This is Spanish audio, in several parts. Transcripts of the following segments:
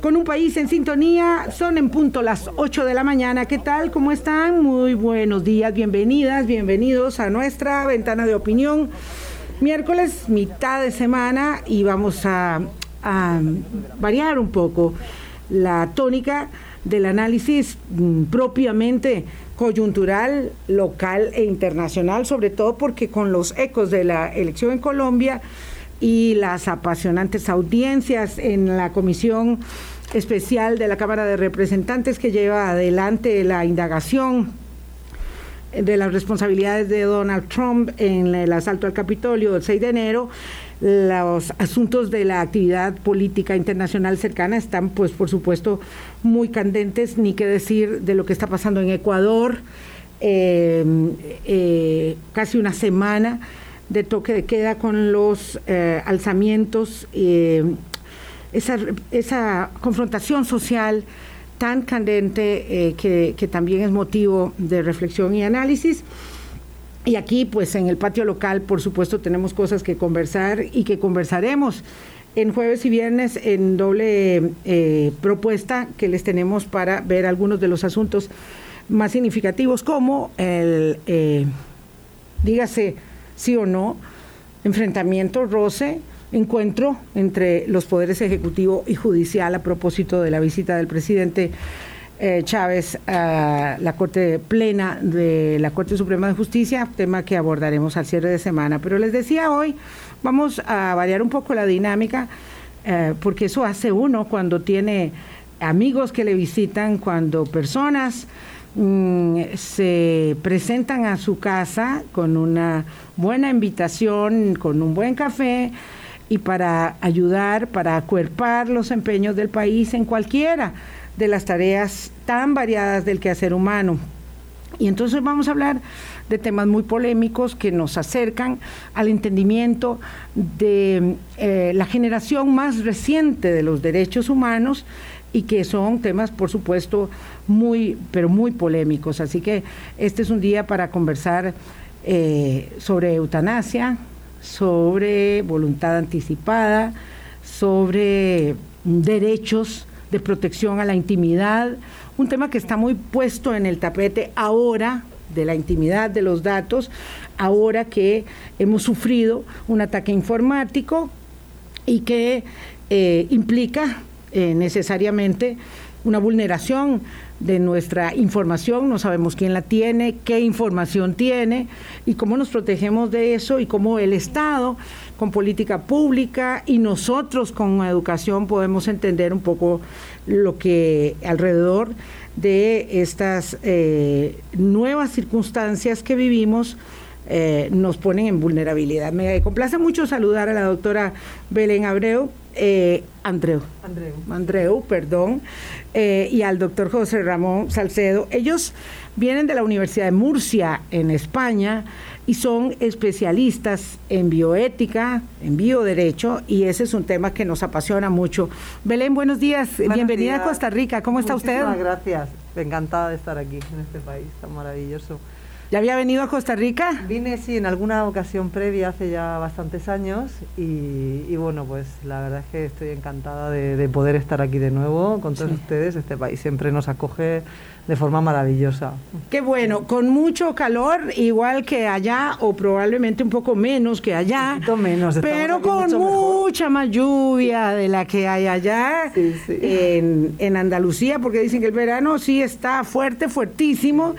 Con un país en sintonía, son en punto las 8 de la mañana. ¿Qué tal? ¿Cómo están? Muy buenos días, bienvenidas, bienvenidos a nuestra ventana de opinión. Miércoles, mitad de semana, y vamos a, a variar un poco la tónica del análisis mm, propiamente coyuntural, local e internacional, sobre todo porque con los ecos de la elección en Colombia y las apasionantes audiencias en la Comisión Especial de la Cámara de Representantes que lleva adelante la indagación de las responsabilidades de Donald Trump en el asalto al Capitolio del 6 de enero, los asuntos de la actividad política internacional cercana están, pues, por supuesto, muy candentes, ni qué decir de lo que está pasando en Ecuador, eh, eh, casi una semana de toque de queda con los eh, alzamientos, esa, esa confrontación social tan candente que, que también es motivo de reflexión y análisis. Y aquí, pues en el patio local, por supuesto, tenemos cosas que conversar y que conversaremos en jueves y viernes en doble eh, propuesta que les tenemos para ver algunos de los asuntos más significativos, como el, eh, dígase sí o no, enfrentamiento, roce, encuentro entre los poderes ejecutivo y judicial a propósito de la visita del presidente eh, Chávez a la Corte Plena de la Corte Suprema de Justicia, tema que abordaremos al cierre de semana. Pero les decía hoy, vamos a variar un poco la dinámica, eh, porque eso hace uno cuando tiene amigos que le visitan, cuando personas mm, se presentan a su casa con una buena invitación, con un buen café y para ayudar, para acuerpar los empeños del país en cualquiera de las tareas tan variadas del quehacer humano. Y entonces vamos a hablar de temas muy polémicos que nos acercan al entendimiento de eh, la generación más reciente de los derechos humanos y que son temas, por supuesto, muy, pero muy polémicos. Así que este es un día para conversar eh, sobre eutanasia, sobre voluntad anticipada, sobre derechos de protección a la intimidad, un tema que está muy puesto en el tapete ahora de la intimidad de los datos, ahora que hemos sufrido un ataque informático y que eh, implica eh, necesariamente una vulneración de nuestra información, no sabemos quién la tiene, qué información tiene y cómo nos protegemos de eso y cómo el Estado con política pública y nosotros con educación podemos entender un poco lo que alrededor de estas eh, nuevas circunstancias que vivimos eh, nos ponen en vulnerabilidad. Me complace mucho saludar a la doctora Belén Abreu, eh, Andreu, Andreu, Andreu, perdón, y al doctor José Ramón Salcedo. Ellos vienen de la Universidad de Murcia, en España, y son especialistas en bioética, en bioderecho, y ese es un tema que nos apasiona mucho. Belén, buenos días, bienvenida a Costa Rica, ¿cómo está usted? Muchas gracias, encantada de estar aquí en este país tan maravilloso. ¿Ya había venido a Costa Rica? Vine, sí, en alguna ocasión previa hace ya bastantes años y, bueno, pues la verdad es que estoy encantada de, poder estar aquí de nuevo con todos ustedes. Este país siempre nos acoge de forma maravillosa. Qué bueno, con mucho calor, igual que allá, o probablemente un poco menos que allá, menos, pero con mucha más lluvia de la que hay allá En, Andalucía, porque dicen que el verano sí está fuerte, fuertísimo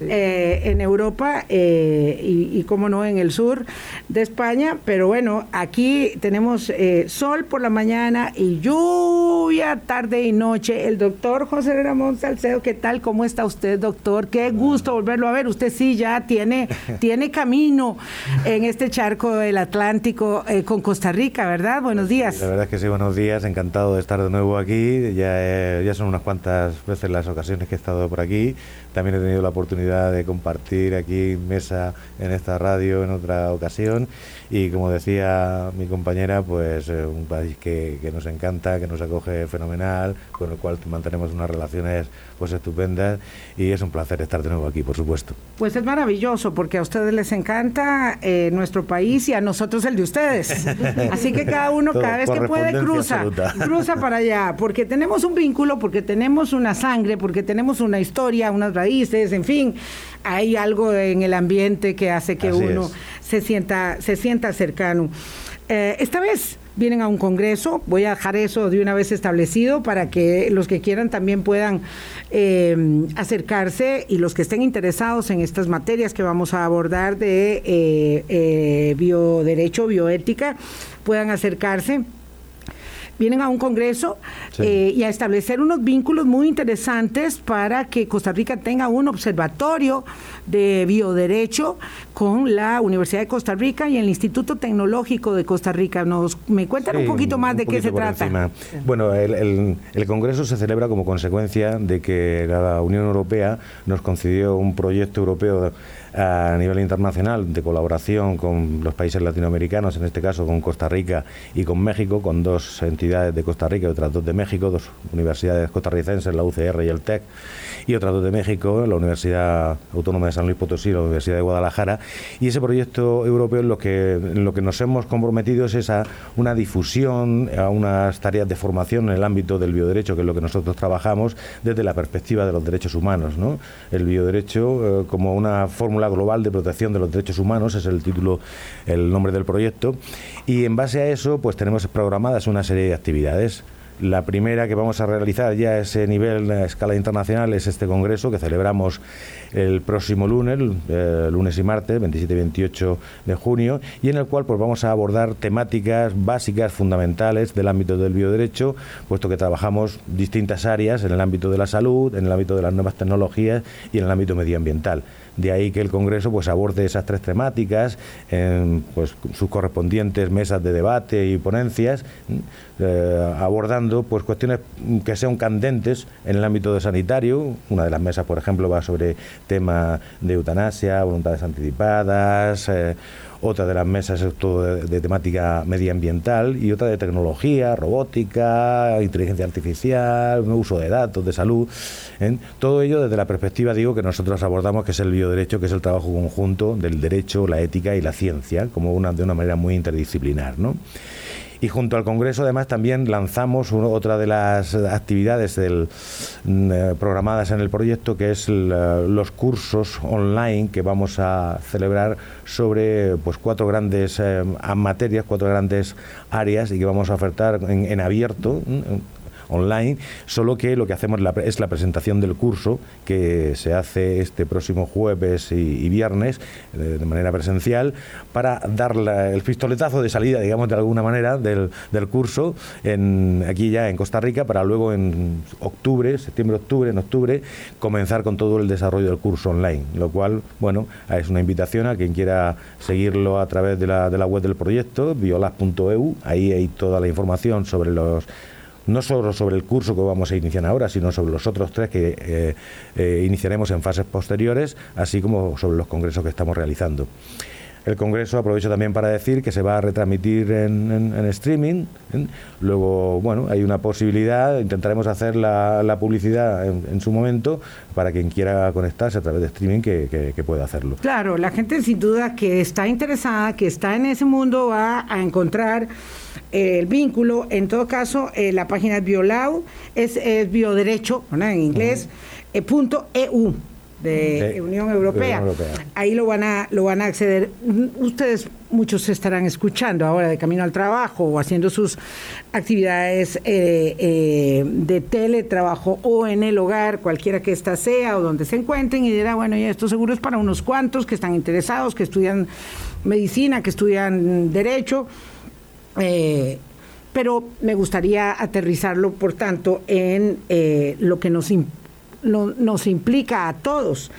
eh, en Europa eh, y, como no, en el sur de España, pero bueno, aquí tenemos eh, sol por la mañana y lluvia tarde y noche. El doctor José Ramón Salcedo, ¿qué tal? ¿Cómo está usted, doctor? Qué gusto volverlo a ver. Usted sí ya tiene, tiene camino en este charco del Atlántico eh, con Costa Rica, ¿verdad? Buenos días. la verdad es que sí, buenos días. Encantado de estar de nuevo aquí. Ya, eh, ya son unas cuantas veces las ocasiones que he estado por aquí. También he tenido la oportunidad de compartir aquí mesa en esta radio en otra ocasión y como decía mi compañera, pues eh, un país que, que, nos encanta, que nos acoge fenomenal, con el cual mantenemos unas relaciones pues estupendas y es un placer estar de nuevo aquí, por supuesto. Pues es maravilloso porque a ustedes les encanta eh, nuestro país y a nosotros el de ustedes. Así que cada uno, cada vez que puede, cruza, cruza para allá, porque tenemos un vínculo, porque tenemos una sangre, porque tenemos una historia, unas raíces, en fin, hay algo en el ambiente que hace que uno se sienta, se sienta cercano. Eh, esta vez vienen a un congreso, voy a dejar eso de una vez establecido para que los que quieran también puedan eh, acercarse y los que estén interesados en estas materias que vamos a abordar de eh, bioderecho, bioética, puedan acercarse vienen a un congreso eh, y a establecer unos vínculos muy interesantes para que Costa Rica tenga un observatorio de bioderecho con la Universidad de Costa Rica y el Instituto Tecnológico de Costa Rica. Nos me cuentan un poquito más de qué se trata. Bueno, el, el congreso se celebra como consecuencia de que la Unión Europea nos concedió un proyecto europeo a nivel internacional de colaboración con los países latinoamericanos, en este caso con Costa Rica y con México, con dos entidades de Costa Rica y otras dos de México, dos universidades costarricenses, la UCR y el TEC, y otras dos de México, la Universidad Autónoma de San Luis Potosí la Universidad de Guadalajara. Y ese proyecto europeo en lo que, en lo que nos hemos comprometido es a una difusión, a unas tareas de formación en el ámbito del bioderecho, que es lo que nosotros trabajamos desde la perspectiva de los derechos humanos. ¿no? El bioderecho eh, como una fórmula Global de Protección de los Derechos Humanos, es el título, el nombre del proyecto, y en base a eso pues tenemos programadas una serie de actividades. La primera que vamos a realizar ya a ese nivel, a escala internacional, es este congreso que celebramos el próximo lunes, eh, lunes y martes, 27 y 28 de junio, y en el cual pues vamos a abordar temáticas básicas, fundamentales del ámbito del bioderecho, puesto que trabajamos distintas áreas en el ámbito de la salud, en el ámbito de las nuevas tecnologías y en el ámbito medioambiental. De ahí que el Congreso pues aborde esas tres temáticas en pues, sus correspondientes mesas de debate y ponencias, eh, abordando pues cuestiones que sean candentes en el ámbito de sanitario. Una de las mesas, por ejemplo, va sobre tema de eutanasia, voluntades anticipadas. Eh, otra de las mesas es todo de, temática medioambiental y otra de tecnología, robótica, inteligencia artificial, uso de datos, de salud. ¿eh? Todo ello desde la perspectiva, digo, que nosotros abordamos, que es el bioderecho, que es el trabajo conjunto del derecho, la ética y la ciencia, como una, de una manera muy interdisciplinar. ¿no? Y junto al Congreso además también lanzamos otra de las actividades del, mm, eh, programadas en el proyecto que es los cursos online que vamos a celebrar sobre pues cuatro grandes eh, materias, cuatro grandes áreas y que vamos a ofertar en abierto online, solo que lo que hacemos es la presentación del curso que se hace este próximo jueves y, viernes eh, de manera presencial para dar el pistoletazo de salida, digamos de alguna manera, del, curso en, aquí ya en Costa Rica para luego en octubre, septiembre-octubre, en octubre, comenzar con todo el desarrollo del curso online, lo cual, bueno, es una invitación a quien quiera seguirlo a través de la, de la web del proyecto, biolas.eu, ahí hay toda la información sobre los no solo sobre el curso que vamos a iniciar ahora, sino sobre los otros tres que eh, eh, iniciaremos en fases posteriores, así como sobre los congresos que estamos realizando. El Congreso aprovecho también para decir que se va a retransmitir en, streaming. ¿eh? Luego, bueno, hay una posibilidad, intentaremos hacer la, publicidad en, su momento para quien quiera conectarse a través de streaming que, pueda hacerlo. Claro, la gente sin duda que está interesada, que está en ese mundo, va a encontrar el vínculo. En todo caso, eh, la página es Biolau, es, bioderecho, en inglés, eh, punto EU de, Unión, Europea. Ahí lo van a lo van a acceder. Ustedes muchos estarán escuchando ahora de camino al trabajo o haciendo sus actividades eh, de teletrabajo o en el hogar, cualquiera que ésta sea o donde se encuentren y dirá, bueno, ya esto seguro es para unos cuantos que están interesados, que estudian medicina, que estudian derecho eh, pero me gustaría aterrizarlo, por tanto, en eh, lo que nos, nos implica a todos.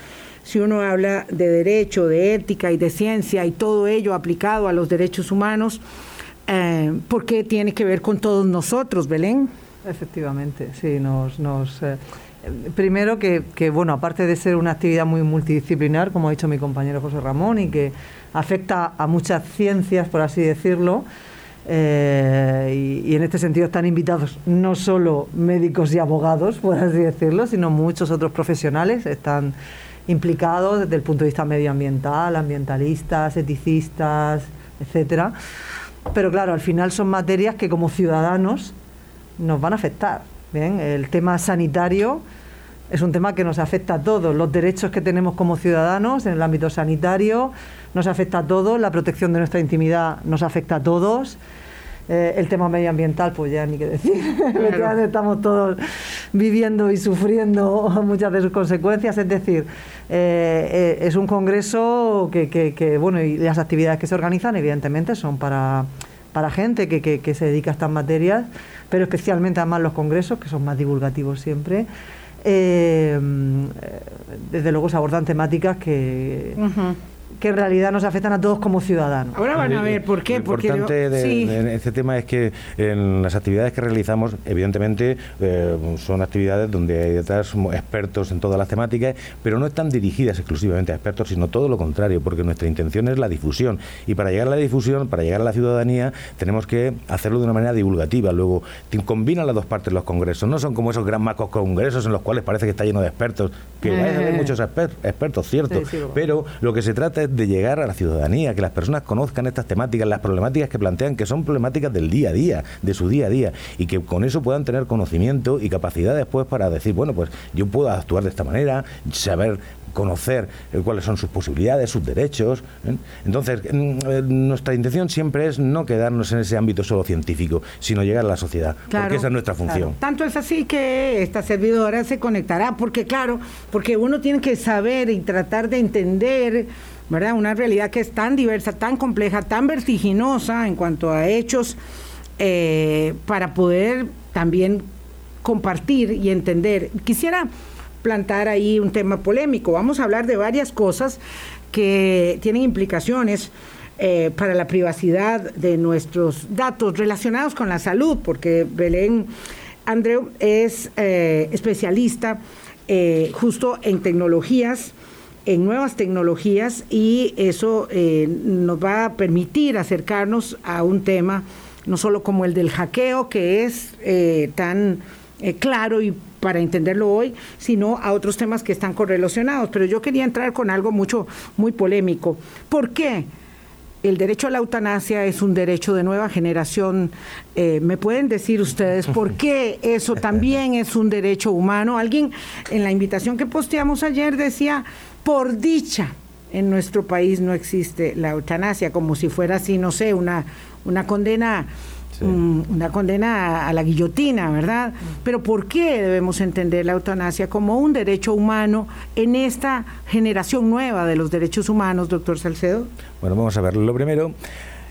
Si uno habla de derecho, de ética y de ciencia y todo ello aplicado a los derechos humanos, eh, ¿por qué tiene que ver con todos nosotros, Belén? Efectivamente, sí, nos, nos primero que, bueno, aparte de ser una actividad muy multidisciplinar, como ha dicho mi compañero José Ramón, y que afecta a muchas ciencias, por así decirlo, eh, y, en este sentido están invitados no solo médicos y abogados, por así decirlo, sino muchos otros profesionales están implicados desde el punto de vista medioambiental, ambientalistas, eticistas, etcétera. Pero claro, al final son materias que como ciudadanos nos van a afectar. Bien, el tema sanitario es un tema que nos afecta a todos. Los derechos que tenemos como ciudadanos en el ámbito sanitario nos afecta a todos. La protección de nuestra intimidad nos afecta a todos. Eh, el tema medioambiental, pues ya ni qué decir. Estamos todos viviendo y sufriendo muchas de sus consecuencias. Es decir, eh, eh, es un congreso que, que, bueno, y las actividades que se organizan, evidentemente, son para, para gente que, que se dedica a estas materias pero especialmente además los congresos, que son más divulgativos siempre. Eh, desde luego se abordan temáticas que, que en realidad nos afectan a todos como ciudadanos. Ahora van a ver por qué. Lo importante de, este tema es que en las actividades que realizamos, evidentemente, eh, son actividades donde hay detrás expertos en todas las temáticas, pero no están dirigidas exclusivamente a expertos, sino todo lo contrario, porque nuestra intención es la difusión. Y para llegar a la difusión, para llegar a la ciudadanía, tenemos que hacerlo de una manera divulgativa. Luego, combinan las dos partes los congresos. No son como esos gran macos congresos en los cuales parece que está lleno de expertos, que hay eh. muchos expertos, cierto, pero lo que se trata es de llegar a la ciudadanía, que las personas conozcan estas temáticas, las problemáticas que plantean, que son problemáticas del día a día, de su día a día, y que con eso puedan tener conocimiento y capacidad después para decir, bueno, pues yo puedo actuar de esta manera, saber conocer eh, cuáles son sus posibilidades, sus derechos. ¿eh? Entonces, mm, eh, nuestra intención siempre es no quedarnos en ese ámbito solo científico, sino llegar a la sociedad, porque esa es nuestra función. Tanto es así que esta servidora se conectará, porque claro, porque uno tiene que saber y tratar de entender ¿verdad? Una realidad que es tan diversa, tan compleja, tan vertiginosa en cuanto a hechos, eh, para poder también compartir y entender. Quisiera plantar ahí un tema polémico. Vamos a hablar de varias cosas que tienen implicaciones eh, para la privacidad de nuestros datos relacionados con la salud, porque Belén Andreu es eh, especialista justo en tecnologías en nuevas tecnologías y eso eh, nos va a permitir acercarnos a un tema no solo como el del hackeo, que es eh, tan eh, claro y para entenderlo hoy, sino a otros temas que están correlacionados. Pero yo quería entrar con algo mucho, muy polémico. ¿Por qué? el derecho a la eutanasia es un derecho de nueva generación. ¿Me pueden decir ustedes por qué eso también es un derecho humano? Alguien en la invitación que posteamos ayer decía, por dicha, en nuestro país no existe la eutanasia, como si fuera así, no sé, una, una condena. Mm, una condena a, la guillotina, ¿verdad? Pero ¿por qué debemos entender la eutanasia como un derecho humano en esta generación nueva de los derechos humanos, doctor Salcedo? Bueno, vamos a ver. Lo primero,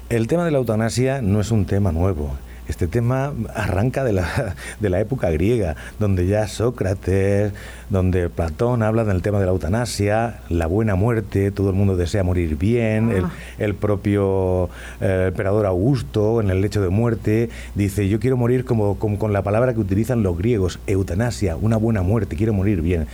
el tema de la eutanasia no es un tema nuevo. Este tema arranca de la, de la época griega, donde ya Sócrates, donde Platón habla del tema de la eutanasia, la buena muerte, todo el mundo desea morir bien, el, ah. propio eh, emperador Augusto en el lecho de muerte dice, yo quiero morir como, como con la palabra que utilizan los griegos, eutanasia, una buena muerte, quiero morir bien.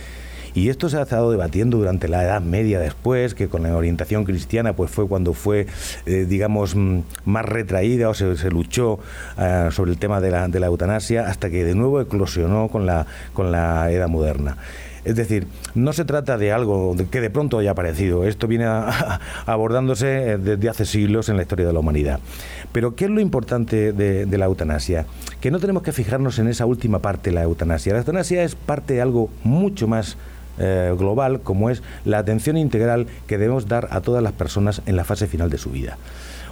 Y esto se ha estado debatiendo durante la Edad Media después, que con la orientación cristiana pues fue cuando fue, eh, digamos, mm, más retraída o se, luchó ah, sobre el tema de la, de la eutanasia hasta que de nuevo eclosionó con la, con la Edad Moderna. Es decir, no se trata de algo que de pronto haya aparecido. Esto viene abordándose eh, desde hace siglos en la historia de la humanidad. Pero ¿qué es lo importante de, de, la eutanasia? Que no tenemos que fijarnos en esa última parte la eutanasia. La eutanasia es parte de algo mucho más eh, global como es la atención integral que debemos dar a todas las personas en la fase final de su vida.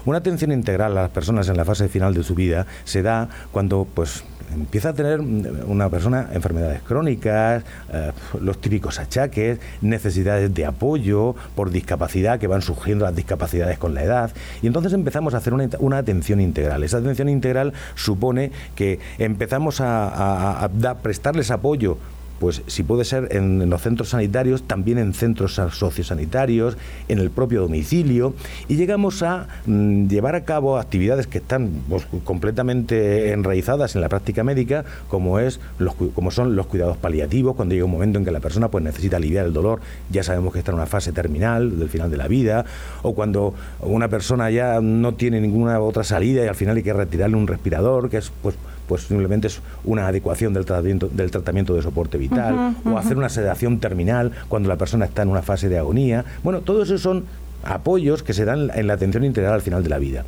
Una atención integral a las personas en la fase final de su vida se da cuando pues empieza a tener una persona enfermedades crónicas, eh, los típicos achaques, necesidades de apoyo por discapacidad, que van surgiendo las discapacidades con la edad, y entonces empezamos a hacer una, atención integral. Esa atención integral supone que empezamos a prestarles apoyo pues si puede ser en, los centros sanitarios, también en centros sociosanitarios, en el propio domicilio, y llegamos a mm, llevar a cabo actividades que están pues, completamente enraizadas en la práctica médica, como, es los, como son los cuidados paliativos, cuando llega un momento en que la persona pues, necesita aliviar el dolor, ya sabemos que está en una fase terminal, del final de la vida, o cuando una persona ya no tiene ninguna otra salida y al final hay que retirarle un respirador, que es pues pues simplemente es una adecuación del tratamiento, del tratamiento de soporte vital, o hacer una sedación terminal cuando la persona está en una fase de agonía. Bueno, todos esos son apoyos que se dan en la atención integral al final de la vida.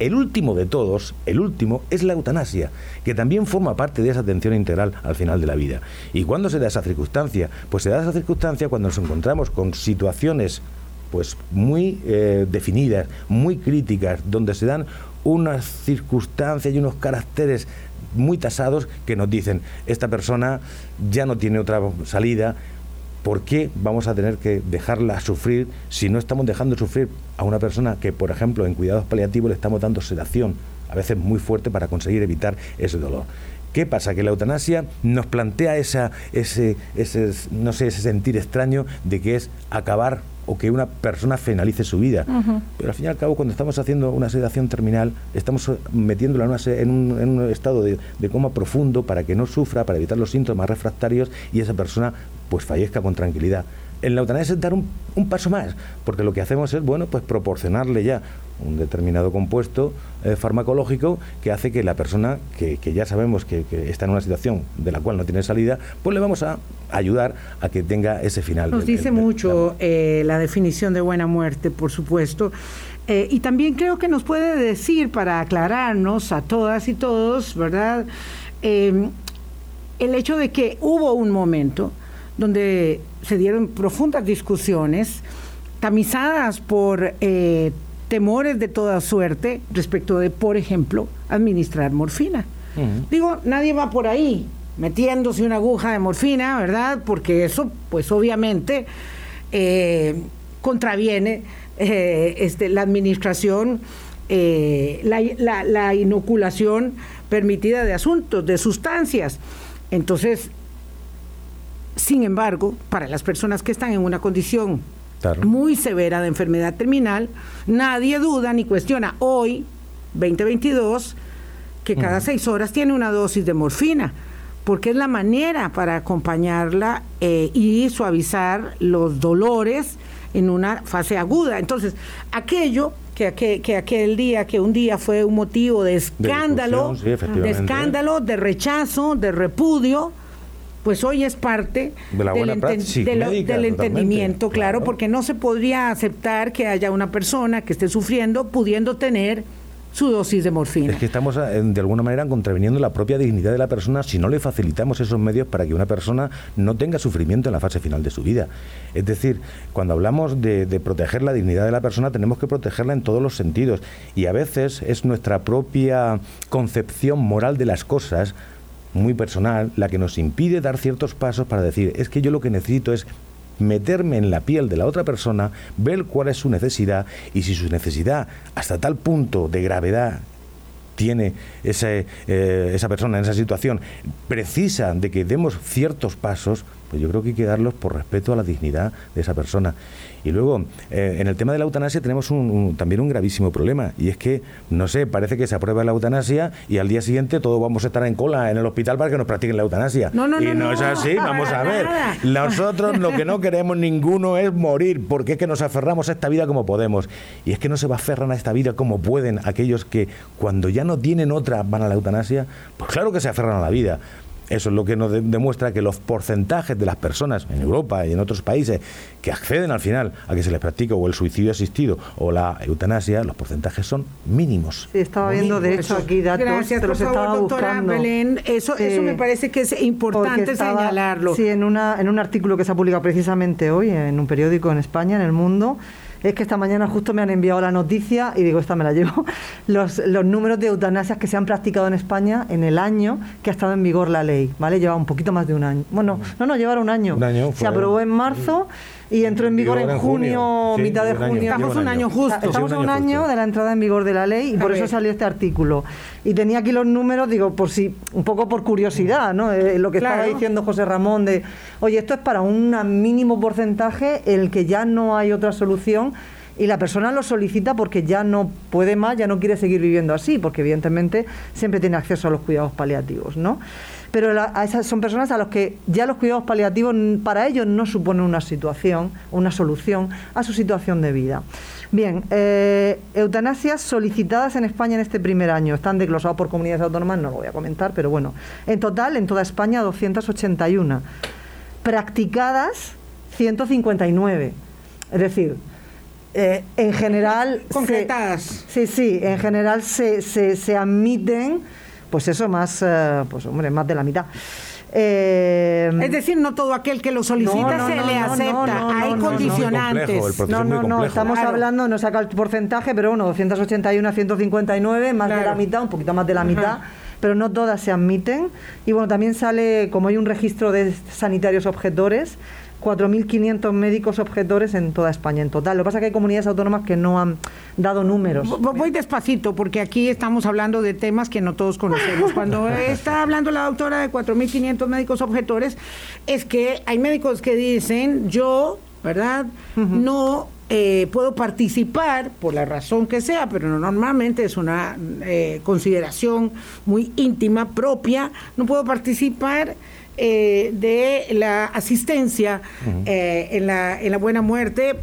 El último de todos, el último, es la eutanasia, que también forma parte de esa atención integral al final de la vida. ¿Y cuándo se da esa circunstancia? Pues se da esa circunstancia cuando nos encontramos con situaciones pues muy eh, definidas, muy críticas, donde se dan unas circunstancias y unos caracteres muy tasados que nos dicen, esta persona ya no tiene otra salida, ¿por qué vamos a tener que dejarla sufrir si no estamos dejando sufrir a una persona que, por ejemplo, en cuidados paliativos le estamos dando sedación, a veces muy fuerte, para conseguir evitar ese dolor? ¿Qué pasa? Que la eutanasia nos plantea esa, ese, ese, no sé, ese sentir extraño de que es acabar o que una persona finalice su vida. Pero al fin y al cabo, cuando estamos haciendo una sedación terminal, estamos metiéndola en, un, en un, estado de, de, coma profundo para que no sufra, para evitar los síntomas refractarios y esa persona pues fallezca con tranquilidad en la eutanasia es dar un, paso más, porque lo que hacemos es, bueno, pues proporcionarle ya un determinado compuesto eh, farmacológico que hace que la persona que, ya sabemos que, está en una situación de la cual no tiene salida, pues le vamos a ayudar a que tenga ese final. Nos dice mucho eh, la definición de buena muerte, por supuesto. Eh, y también creo que nos puede decir, para aclararnos a todas y todos, ¿verdad? el hecho de que hubo un momento donde se dieron profundas discusiones, tamizadas por eh, temores de toda suerte respecto de, por ejemplo, administrar morfina. Digo, nadie va por ahí metiéndose una aguja de morfina, ¿verdad? Porque eso, pues obviamente, eh, contraviene eh, este, la administración, la, la inoculación permitida de asuntos, de sustancias. Entonces, sin embargo, para las personas que están en una condición muy severa de enfermedad terminal, nadie duda ni cuestiona hoy, 2022, que cada seis horas tiene una dosis de morfina, porque es la manera para acompañarla eh, y suavizar los dolores en una fase aguda. Entonces, aquello que, que, aquel día, que un día fue un motivo de escándalo, de escándalo, de rechazo, de repudio, pues hoy es parte del, entendimiento, claro, porque no se podría aceptar que haya una persona que esté sufriendo pudiendo tener su dosis de morfina. Es que estamos eh, de alguna manera contraviniendo la propia dignidad de la persona si no le facilitamos esos medios para que una persona no tenga sufrimiento en la fase final de su vida. Es decir, cuando hablamos de, de proteger la dignidad de la persona tenemos que protegerla en todos los sentidos y a veces es nuestra propia concepción moral de las cosas muy personal la que nos impide dar ciertos pasos para decir, es que yo lo que necesito es meterme en la piel de la otra persona, ver cuál es su necesidad y si su necesidad hasta tal punto de gravedad tiene ese, eh, esa persona en esa situación, precisa de que demos ciertos pasos, pues yo creo que hay que darlos por respeto a la dignidad de esa persona. Y luego, eh, en el tema de la eutanasia tenemos un, también un gravísimo problema, y es que, no sé, parece que se aprueba la eutanasia y al día siguiente todos vamos a estar en cola en el hospital para que nos practiquen la eutanasia. No, no, y no, es así, vamos a ver. Nosotros lo que no queremos ninguno es morir, porque es que nos aferramos a esta vida como podemos. Y es que no se va a aferrar a esta vida como pueden aquellos que cuando ya no tienen otra van a la eutanasia. Pues claro que se aferran a la vida. Eso es lo que nos demuestra que los porcentajes de las personas en Europa y en otros países que acceden al final a que se les practique o el suicidio asistido o la eutanasia, los porcentajes son mínimos. Sí, estaba viendo de hecho aquí datos, Gracias, los estaba buscando. Belén. Eso, eso me parece que es importante señalarlo. Sí, en, una, en un artículo que se ha publicado precisamente hoy en un periódico en España, en El Mundo, es que esta mañana justo me han enviado la noticia y digo, esta me la llevo, los, los números de eutanasias que se han practicado en España en el año que ha estado en vigor la ley, ¿vale? Lleva un poquito más de un año. Bueno, no, no, lleva un año. Un año se aprobó en marzo y entró en vigor en en junio, junio. Sí, mitad de junio. Estamos un año justo. Sí, Estamos un a un año de la entrada en vigor de la ley y por eso salió este artículo. Y tenía aquí los números, digo, por si, un poco por curiosidad, ¿no? Eh, lo que Claro. estaba diciendo José Ramón de, oye, esto es para un mínimo porcentaje el que ya no hay otra solución y la persona lo solicita porque ya no puede más, ya no quiere seguir viviendo así, porque evidentemente siempre tiene acceso a los cuidados paliativos, ¿no? Pero la- a esas son personas a los que ya los cuidados paliativos para ellos no suponen una situación, una solución a su situación de vida. Bien, eh, eutanasias solicitadas en España en este primer año. Están desglosados por comunidades autónomas, no lo voy a comentar, pero bueno. En total, en toda España, 281. Practicadas, 159. Es decir, eh, en general... se- Concretadas. sí, sí, en general se, se, se admiten, pues eso, más, eh, pues hombre, más de la mitad. Eh, Es decir, no todo aquel que lo solicita No, no, se no, le acepta. Hay condicionantes. No, no, no, estamos Claro. hablando, no saca el porcentaje, pero bueno, 281 a 159, más de la mitad, un poquito más de la Ajá. mitad, pero no todas se admiten. Y bueno, también sale, como hay un registro de sanitarios objetores, 4.500 médicos objetores en toda España en total. Lo que pasa es que hay comunidades autónomas que no han dado números. Vo- Voy despacito porque aquí estamos hablando de temas que no todos conocemos. Cuando está hablando la doctora de 4.500 médicos objetores, es que hay médicos que dicen, yo, ¿verdad? No eh, puedo participar por la razón que sea, pero no, normalmente es una eh, consideración muy íntima, propia, no puedo participar. Eh, de la asistencia eh, en, la, en la buena muerte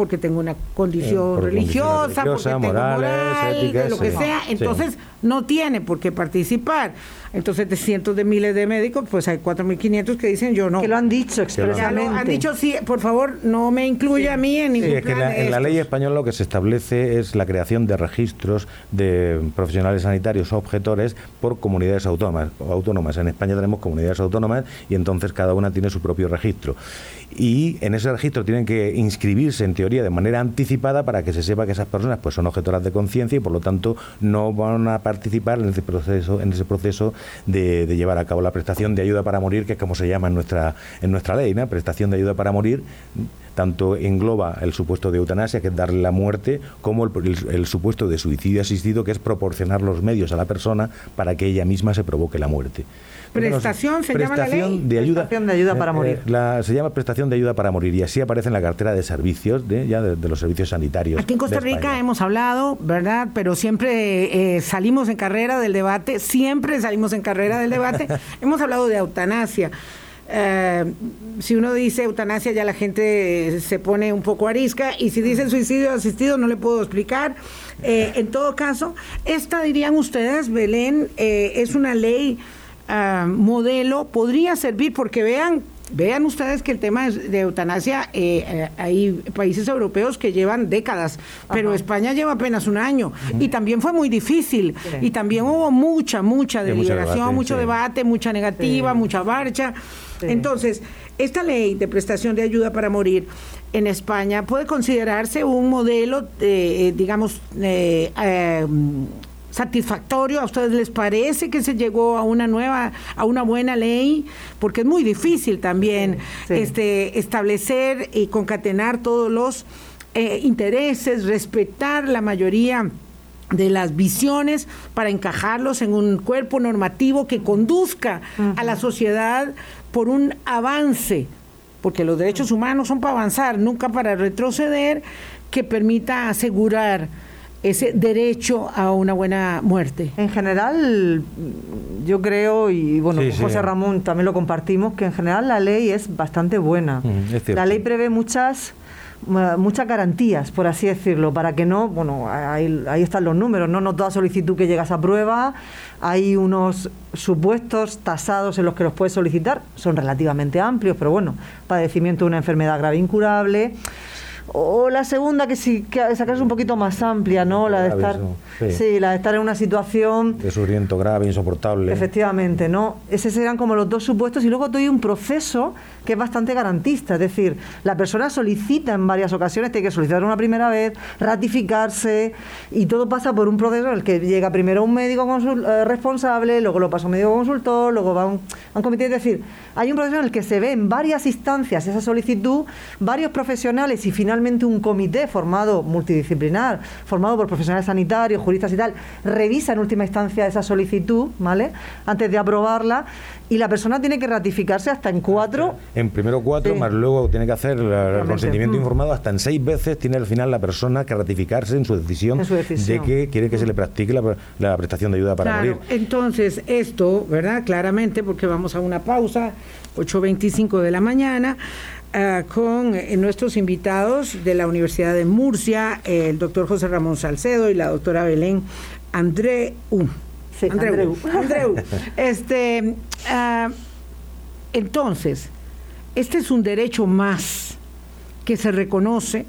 porque tengo una condición por religiosa, porque tengo morales, moral, de lo que sí. sea, Sí. entonces no tiene por qué participar. Entonces de cientos de miles de médicos, pues hay 4.500 que dicen yo no. Que lo han dicho Ya expresamente. lo han dicho, sí, por favor, no me incluya a mí en Sí, ningún es que en plan la, de en la ley española lo que se establece es la creación de registros de profesionales sanitarios objetores por comunidades autónomas. autónomas. En España tenemos comunidades autónomas y entonces cada una tiene su propio registro. Y en ese registro tienen que inscribirse en teoría de manera anticipada para que se sepa que esas personas pues son objetoras de conciencia y por lo tanto no van a participar en ese proceso, en ese proceso de, llevar a cabo la prestación de ayuda para morir, que es como se llama en nuestra, en nuestra ley, ¿no? prestación de ayuda para morir, tanto engloba el supuesto de eutanasia, que es darle la muerte, como el supuesto de suicidio asistido, que es proporcionar los medios a la persona para que ella misma se provoque la muerte. Prestación, se llama la ley. de ayuda, Prestación de ayuda para eh, morir. eh, la- se llama prestación de ayuda para morir y así aparece en la cartera de servicios de, ya de, de los servicios sanitarios. Aquí en Costa Rica hemos hablado, ¿verdad? Pero siempre eh, salimos en carrera del debate, siempre salimos en carrera del debate. hemos hablado de eutanasia. Eh, si uno dice eutanasia ya la gente se pone un poco arisca y si dice suicidio asistido no le puedo explicar. Eh, en todo caso, esta dirían ustedes, Belén, eh, es una ley ah, modelo, podría servir porque vean Vean ustedes que el tema de eutanasia, eh, eh, hay países europeos que llevan décadas, pero Ajá. España lleva apenas un año y también fue muy difícil Sí. y también hubo mucha, mucha Sí, mucho deliberación, mucho debate, mucha negativa, Sí. mucha marcha. Entonces, esta ley de prestación de ayuda para morir en España puede considerarse un modelo, de, eh, digamos, satisfactorio. ¿A ustedes les parece que se llegó a una nueva, a una buena ley? Porque es muy difícil también Sí, sí. este establecer y concatenar todos los eh, intereses, respetar la mayoría de las visiones para encajarlos en un cuerpo normativo que conduzca a la sociedad por un avance, porque los derechos humanos son para avanzar, nunca para retroceder, que permita asegurar ese derecho a una buena muerte. En general, yo creo, y bueno, Sí, con sí. José Ramón también lo compartimos, que en general la ley es bastante buena. Mm, la ley prevé muchas muchas garantías, por así decirlo, para que no, bueno, ahí, ahí están los números, no, no toda solicitud que llegas a prueba, hay unos supuestos tasados en los que los puedes solicitar, son relativamente amplios, pero bueno, padecimiento de una enfermedad grave incurable, o la segunda que sí que es un poquito más amplia no la de estar sí. la de estar en una situación de sufrimiento grave insoportable. Efectivamente no esos eran como los dos supuestos y luego hay un proceso que es bastante garantista es decir la persona solicita en varias ocasiones tiene que solicitar una primera vez ratificarse y todo pasa por un proceso en el que llega primero un médico eh, responsable luego lo pasa un médico consultor luego va un, a un comité es decir hay un proceso en el que se ve en varias instancias esa solicitud varios profesionales y finalmente un comité formado multidisciplinar, formado por profesionales sanitarios, juristas y tal, revisa en última instancia esa solicitud, ¿vale? Antes de aprobarla y la persona tiene que ratificarse hasta en cuatro. En primero cuatro, más luego tiene que hacer el consentimiento mm. informado hasta en seis veces tiene al final la persona que ratificarse en su decisión, de que quiere que se le practique la, prestación de ayuda para morir. Entonces, esto, ¿verdad? Claramente, porque vamos a una pausa, 8.25 de la mañana. Ah, con eh, nuestros invitados de la Universidad de Murcia, el doctor José Ramón Salcedo y la doctora Belén Andreu. Sí, Andreu. Andreu. Este, ah, entonces, este es un derecho más que se reconoce,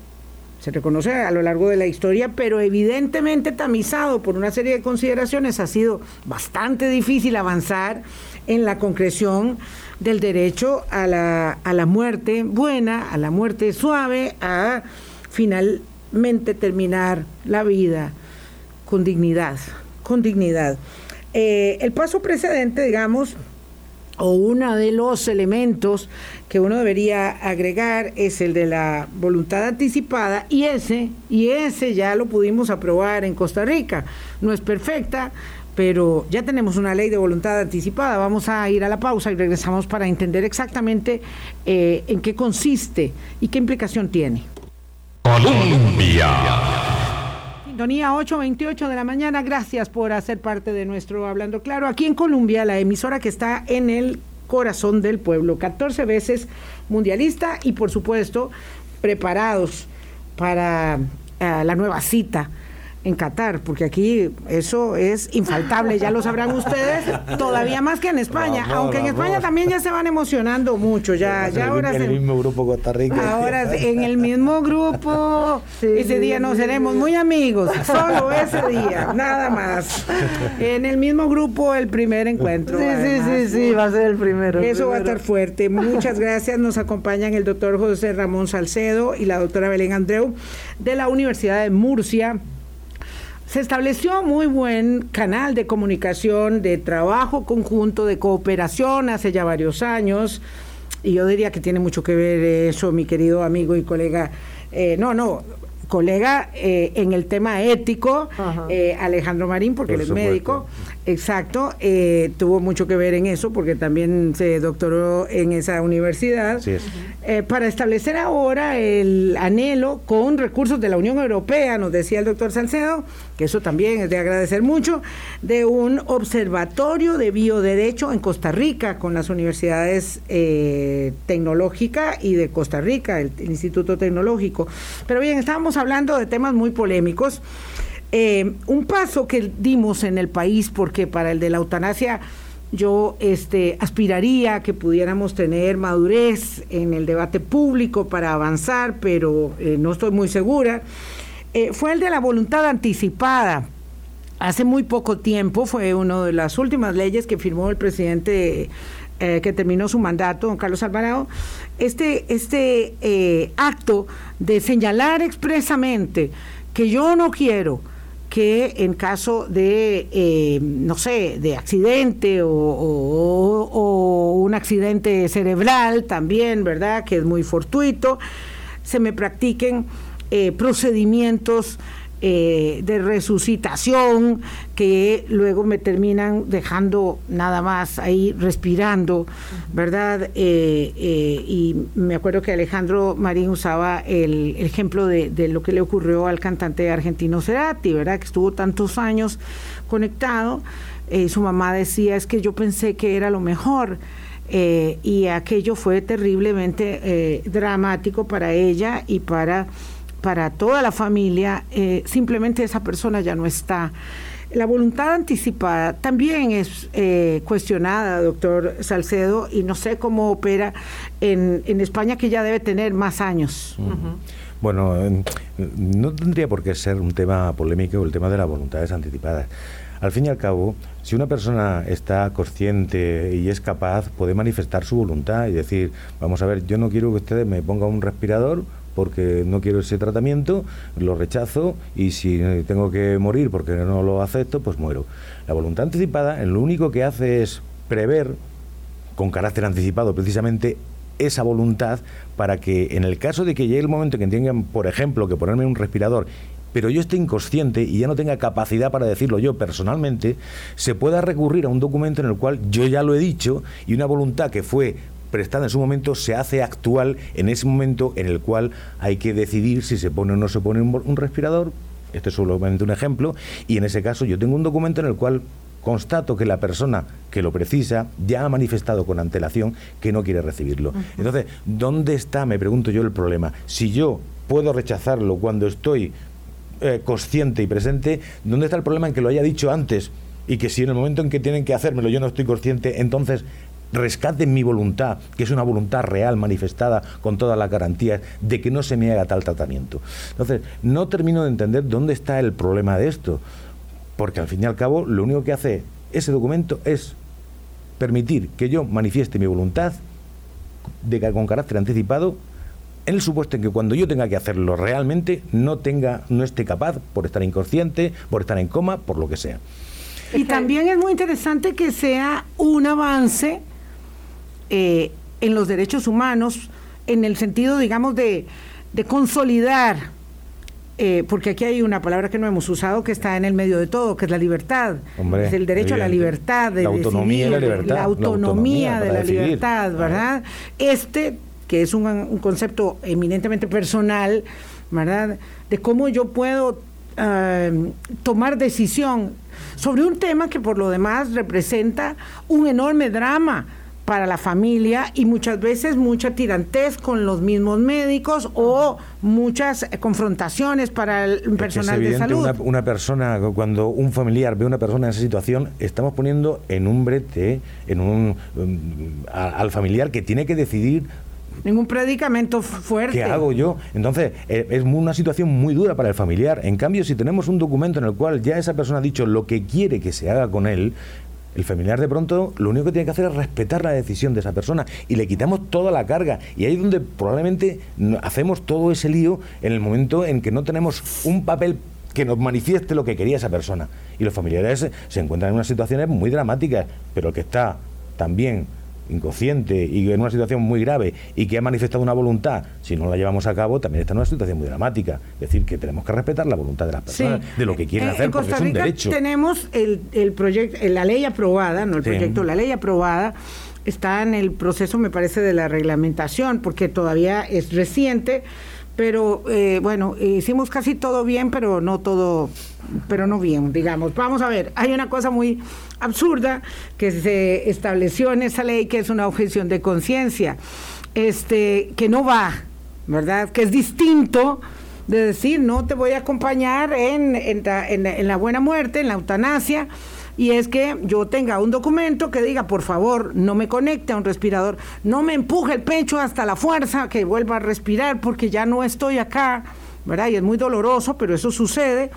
se reconoce a lo largo de la historia, pero evidentemente tamizado por una serie de consideraciones, ha sido bastante difícil avanzar en la concreción del derecho a la, a la muerte buena, a la muerte suave, a finalmente terminar la vida con dignidad, con dignidad. Eh, el paso precedente, digamos, o uno de los elementos que uno debería agregar es el de la voluntad anticipada y ese y ese ya lo pudimos aprobar en Costa Rica. No es perfecta, pero ya tenemos una ley de voluntad anticipada. Vamos a ir a la pausa y regresamos para entender exactamente eh, en qué consiste y qué implicación tiene. Colombia. Sintonía 8.28 de la mañana. Gracias por hacer parte de nuestro Hablando Claro. Aquí en Colombia, la emisora que está en el corazón del pueblo. 14 veces mundialista y, por supuesto, preparados para eh, la nueva cita en Qatar, porque aquí eso es infaltable, ya lo sabrán ustedes, todavía más que en España, aunque en España también ya se van emocionando mucho, ya, ya ahora en el mismo grupo Costa Rica. Ahora en el mismo grupo, ese día nos seremos muy amigos, solo ese día, nada más. En el mismo grupo el primer encuentro. Sí, sí, sí, sí, va a ser el primero. Eso va a estar fuerte. Muchas gracias. Nos acompañan el doctor José Ramón Salcedo y la doctora Belén Andreu de la Universidad de Murcia se estableció muy buen canal de comunicación, de trabajo conjunto, de cooperación hace ya varios años. Y yo diría que tiene mucho que ver eso, mi querido amigo y colega. Eh, no, no, colega eh, en el tema ético, eh, Alejandro Marín, porque él es médico, exacto, eh, tuvo mucho que ver en eso, porque también se doctoró en esa universidad, para establecer ahora el anhelo con recursos de la Unión Europea, nos decía el doctor Salcedo, que eso también es de agradecer mucho, de un observatorio de bioderecho en Costa Rica, con las universidades tecnológicas y de Costa Rica, el, el Instituto Tecnológico. Pero bien, estábamos hablando de temas muy polémicos. Eh, un paso que dimos en el país, porque para el de la eutanasia yo este, aspiraría que pudiéramos tener madurez en el debate público para avanzar, pero eh, no estoy muy segura, eh, fue el de la voluntad anticipada. Hace muy poco tiempo fue una de las últimas leyes que firmó el presidente que terminó su mandato, don Carlos Alvarado, este, este acto de señalar expresamente que yo no quiero que en caso de, eh, no sé, de accidente o, un accidente cerebral también, ¿verdad? Que es muy fortuito, se me practiquen eh, procedimientos eh, de resucitación que luego me terminan dejando nada más ahí respirando, ¿verdad? Eh, eh, y me acuerdo que Alejandro Marín usaba el, ejemplo de, lo que le ocurrió al cantante argentino Cerati, ¿verdad? Que estuvo tantos años conectado. su mamá decía, es que yo pensé que era lo mejor. y aquello fue terriblemente dramático para ella y para para toda la familia, eh, simplemente esa persona ya no está. La voluntad anticipada también es eh, cuestionada, doctor Salcedo, y no sé cómo opera en, en, España, que ya debe tener más años. Bueno, no tendría por qué ser un tema polémico el tema de las voluntades anticipadas. Al fin y al cabo, si una persona está consciente y es capaz, puede manifestar su voluntad y decir, vamos a ver, yo no quiero que ustedes me pongan un respirador porque no quiero ese tratamiento, lo rechazo y si tengo que morir porque no lo acepto, pues muero. La voluntad anticipada lo único que hace es prever con carácter anticipado precisamente esa voluntad para que en el caso de que llegue el momento en que tengan, por ejemplo, que ponerme un respirador pero yo esté inconsciente y ya no tenga capacidad para decirlo yo personalmente, se pueda recurrir a un documento en el cual yo ya lo he dicho y una voluntad que fue prestada en su momento se hace actual en ese momento en el cual hay que decidir si se pone o no se pone un, respirador. Este es solamente un ejemplo. Y en ese caso yo tengo un documento en el cual constato que la persona que lo precisa ya ha manifestado con antelación que no quiere recibirlo. Entonces, ¿dónde está, me pregunto yo, el problema? Si yo puedo rechazarlo cuando estoy eh, consciente y presente, ¿dónde está el problema en que lo haya dicho antes? Y que si en el momento en que tienen que hacérmelo yo no estoy consciente, entonces rescaten mi voluntad, que es una voluntad real, manifestada con todas las garantías de que no se me haga tal tratamiento. Entonces, no termino de entender dónde está el problema de esto, porque al fin y al cabo lo único que hace ese documento es permitir que yo manifieste mi voluntad de, con carácter anticipado en el supuesto en que cuando yo tenga que hacerlo realmente no tenga no esté capaz por estar inconsciente, por estar en coma, por lo que sea. Y también es muy interesante que sea un avance eh, en los derechos humanos, en el sentido, digamos, de, consolidar, eh, porque aquí hay una palabra que no hemos usado que está en el medio de todo, que es la libertad. es el derecho a la libertad, de la autonomía, la, libertad, la autonomía, de la libertad, ¿verdad? Este, que es un, concepto eminentemente personal, ¿verdad? De cómo yo puedo eh, tomar decisión sobre un tema que por lo demás representa un enorme drama para la familia y muchas veces mucha tirantez con los mismos médicos o muchas confrontaciones para el personal de salud. Una, persona, cuando un familiar ve a una persona en esa situación, estamos poniendo en un brete en un, al familiar que tiene que decidir Ningún predicamento fuerte. ¿Qué hago yo? Entonces, eh, es una situación muy dura para el familiar. En cambio, si tenemos un documento en el cual ya esa persona ha dicho lo que quiere que se haga con él, el familiar de pronto lo único que tiene que hacer es respetar la decisión de esa persona y le quitamos toda la carga. Y ahí es donde probablemente hacemos todo ese lío en el momento en que no tenemos un papel que nos manifieste lo que quería esa persona. Y los familiares se encuentran en unas situaciones muy dramáticas, pero el que está también inconsciente y en una situación muy grave y que ha manifestado una voluntad, si no la llevamos a cabo, también está en una situación muy dramática. Es decir, que tenemos que respetar la voluntad de las personas, de lo que quieren hacer, en porque es un derecho. Tenemos el, el proyecto, la ley aprobada, no el proyecto, la ley aprobada está en el proceso, me parece, de la reglamentación, porque todavía es reciente, pero eh, bueno, hicimos casi todo bien, pero no todo, pero no bien, digamos. Vamos a ver, hay una cosa muy absurda que se estableció en esa ley, que es una objeción de conciencia, este, que no va, ¿verdad? Que es distinto de decir, no te voy a acompañar en, en, en la buena muerte, en la eutanasia, y es que yo tenga un documento que diga, por favor, no me conecte a un respirador, no me empuje el pecho hasta la fuerza, que vuelva a respirar porque ya no estoy acá, ¿verdad? Y es muy doloroso, pero eso sucede.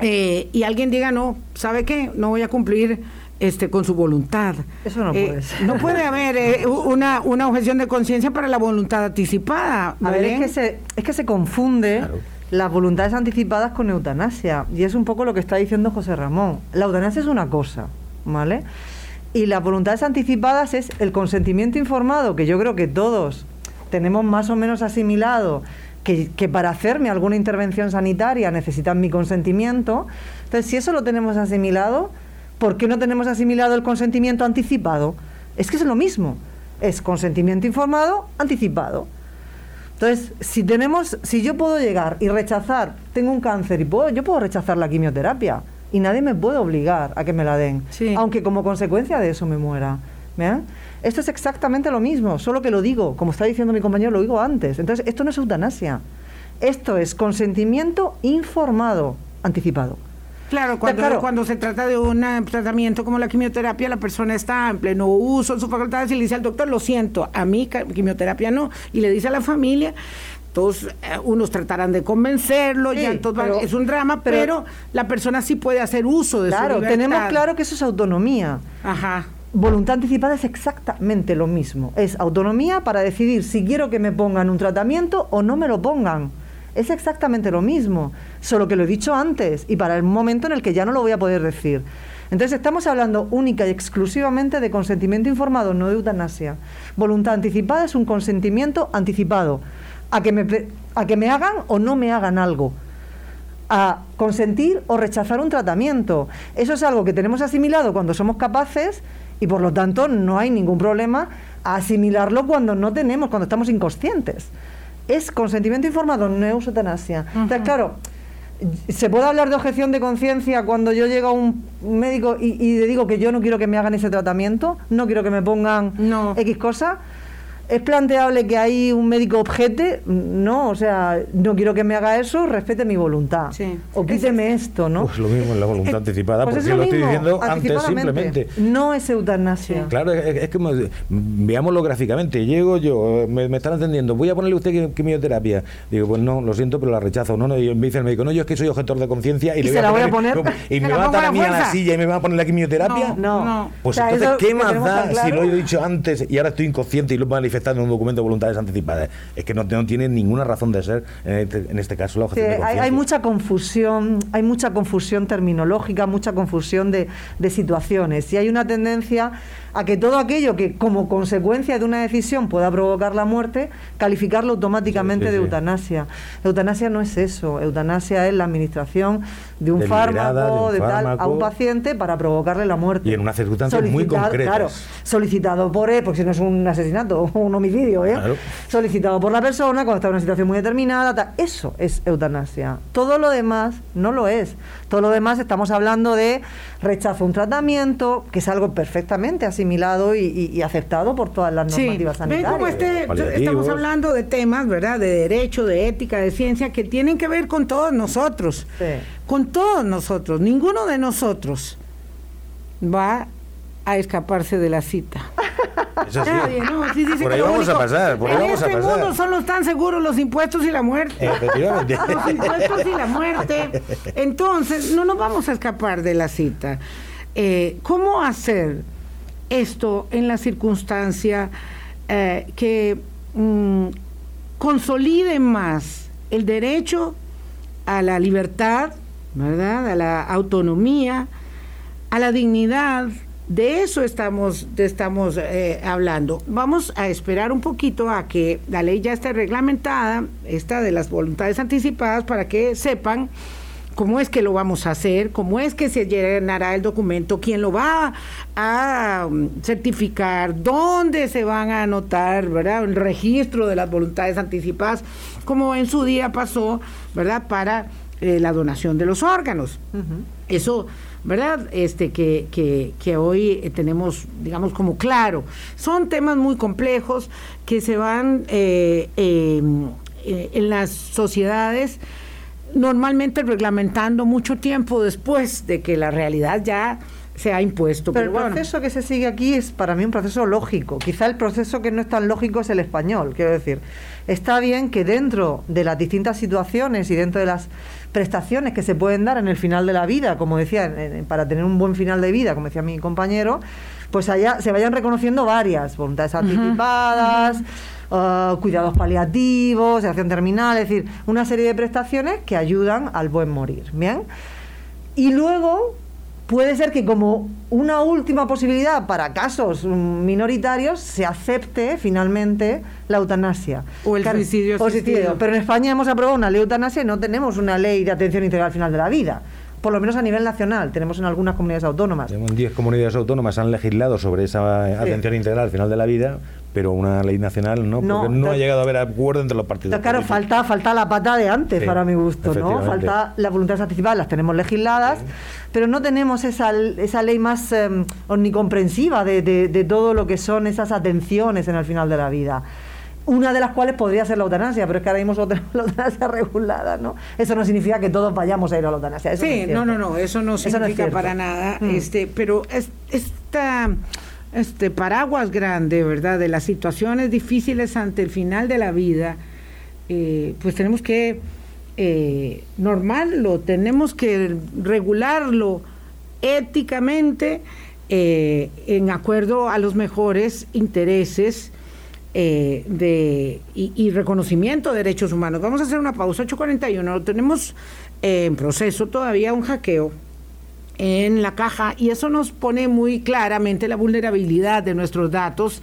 Eh, y alguien diga, no, ¿sabe qué? No voy a cumplir este, con su voluntad. Eso no eh, puede ser. No puede haber eh, una, una objeción de conciencia para la voluntad anticipada. A ver, es que se, es que se confunde las voluntades anticipadas con eutanasia. Y es un poco lo que está diciendo José Ramón. La eutanasia es una cosa, ¿vale? Y las voluntades anticipadas es el consentimiento informado, que yo creo que todos tenemos más o menos asimilado, que, que para hacerme alguna intervención sanitaria necesitan mi consentimiento. Entonces, si eso lo tenemos asimilado, ¿por qué no tenemos asimilado el consentimiento anticipado? Es que es lo mismo. Es consentimiento informado, anticipado. Entonces, si tenemos, si yo puedo llegar y rechazar, tengo un cáncer y puedo, yo puedo rechazar la quimioterapia y nadie me puede obligar a que me la den, aunque como consecuencia de eso me muera. Esto es exactamente lo mismo, solo que lo digo, como está diciendo mi compañero, lo digo antes. Entonces, esto no es eutanasia. Esto es consentimiento informado, anticipado. Claro, cuando, cuando se trata de un tratamiento como la quimioterapia, la persona está en pleno uso en sus facultades y le dice al doctor, lo siento, a mí quimioterapia no, y le dice a la familia, todos eh, unos tratarán de convencerlo, ya entonces es un drama, pero, la persona sí puede hacer uso de claro, su libertad. tenemos claro que eso es autonomía. Ajá. Voluntad anticipada es exactamente lo mismo. Es autonomía para decidir si quiero que me pongan un tratamiento o no me lo pongan. Es exactamente lo mismo, solo que lo he dicho antes y para el momento en el que ya no lo voy a poder decir. Entonces estamos hablando única y exclusivamente de consentimiento informado, no de eutanasia. Voluntad anticipada es un consentimiento anticipado a que me, a que me hagan o no me hagan algo a consentir o rechazar un tratamiento. Eso es algo que tenemos asimilado cuando somos capaces y por lo tanto no hay ningún problema a asimilarlo cuando no tenemos, cuando estamos inconscientes. Es consentimiento informado, no es eutanasia. Entonces, claro, ¿Se puede hablar de objeción de conciencia cuando yo llego a un médico y, le digo que yo no quiero que me hagan ese tratamiento? ¿No quiero que me pongan X cosa? ¿Es planteable que hay un médico objete? No, o sea, no quiero que me haga eso, respete mi voluntad. O quíteme esto, ¿no? Pues lo mismo en la voluntad anticipada, pues porque lo, estoy diciendo antes simplemente. No es eutanasia. Claro, es, que veámoslo gráficamente. Llego yo, me, están entendiendo, voy a ponerle usted quimioterapia. Digo, pues no, lo siento, pero la rechazo. No, no, y me dice el médico, no, yo es que soy objetor de conciencia y, le voy, a poner, y me va a atar a mí a la silla y me va a poner la quimioterapia. No, no. Pues entonces, ¿qué más da si lo he dicho antes y ahora estoy inconsciente y lo manifestado? En un documento de voluntades anticipadas. Es que no, no tiene ninguna razón de ser en este, en este caso la objeción de hay, hay, mucha confusión, hay mucha confusión terminológica, mucha confusión de, de situaciones y hay una tendencia a que todo aquello que como consecuencia de una decisión pueda provocar la muerte, calificarlo automáticamente de eutanasia. Eutanasia no es eso, eutanasia es la administración de un fármaco, de, tal, a un paciente para provocarle la muerte. Y en unas circunstancias muy concretas. Claro, solicitado por él, porque si no es un asesinato o un homicidio, ¿eh? solicitado por la persona cuando está en una situación muy determinada, eso es eutanasia. Todo lo demás no lo es. Todo lo demás estamos hablando de rechazo a un tratamiento, que es algo perfectamente asimilado y, aceptado por todas las normativas sí. sanitarias. Como este, estamos hablando de temas, ¿verdad? De derecho, de ética, de ciencia, que tienen que ver con todos nosotros. Con todos nosotros. Ninguno de nosotros va a escaparse de la cita. por ahí vamos a pasar, por ahí en vamos este a pasar. mundo solo están seguros los impuestos y la muerte. Efectivamente. Los impuestos y la muerte. Entonces, no nos vamos a escapar de la cita. Eh, ¿Cómo hacer esto en la circunstancia eh, que mm, consolide más el derecho a la libertad, ¿verdad? A la autonomía, a la dignidad, de eso estamos, estamos eh, hablando. Vamos a esperar un poquito a que la ley ya esté reglamentada, esta de las voluntades anticipadas, para que sepan cómo es que lo vamos a hacer, cómo es que se llenará el documento, quién lo va a um, certificar, dónde se van a anotar, ¿verdad? El registro de las voluntades anticipadas, como en su día pasó, ¿verdad? Para eh, la donación de los órganos. Eso ¿verdad? Este, que, que, que hoy eh, tenemos, digamos, como claro. Son temas muy complejos que se van eh, em, eh, en las sociedades normalmente reglamentando mucho tiempo después de que la realidad ya se ha impuesto. Pero, el proceso que se sigue aquí es para mí un proceso lógico. Quizá el proceso que no es tan lógico es el español. Quiero decir, está bien que dentro de las distintas situaciones y dentro de las prestaciones que se pueden dar en el final de la vida, como decía, para tener un buen final de vida, como decía mi compañero, pues allá se vayan reconociendo varias, voluntades anticipadas, uh, cuidados paliativos, acción terminal, es decir, una serie de prestaciones que ayudan al buen morir. Bien. Y luego puede ser que como una última posibilidad para casos minoritarios se acepte finalmente la eutanasia. O el suicidio, Pero en España hemos aprobado una ley de eutanasia y no tenemos una ley de atención integral al final de la vida por lo menos a nivel nacional, tenemos en algunas comunidades autónomas. En 10 comunidades autónomas han legislado sobre esa atención integral al final de la vida, pero una ley nacional no, porque no, ha llegado a haber acuerdo entre los partidos. Claro, falta, falta la pata de antes, para mi gusto, ¿no? Falta la voluntad anticipada, las tenemos legisladas, pero no tenemos esa, esa ley más em, omnicomprensiva de, de, de todo lo que son esas atenciones en el final de la vida una de las cuales podría ser la eutanasia, pero es que ahora mismo tenemos la eutanasia regulada, ¿no? Eso no significa que todos vayamos a ir a la eutanasia. sí, no, no, no, eso no significa para nada. Mm. Este, pero esta este paraguas grande, ¿verdad? De las situaciones difíciles ante el final de la vida, eh, pues tenemos que eh, normallo, tenemos que regularlo éticamente eh, en acuerdo a los mejores intereses eh, de, y, reconocimiento de derechos humanos. Vamos a hacer una pausa, 8.41. Tenemos en proceso todavía un hackeo en la caja y eso nos pone muy claramente la vulnerabilidad de nuestros datos,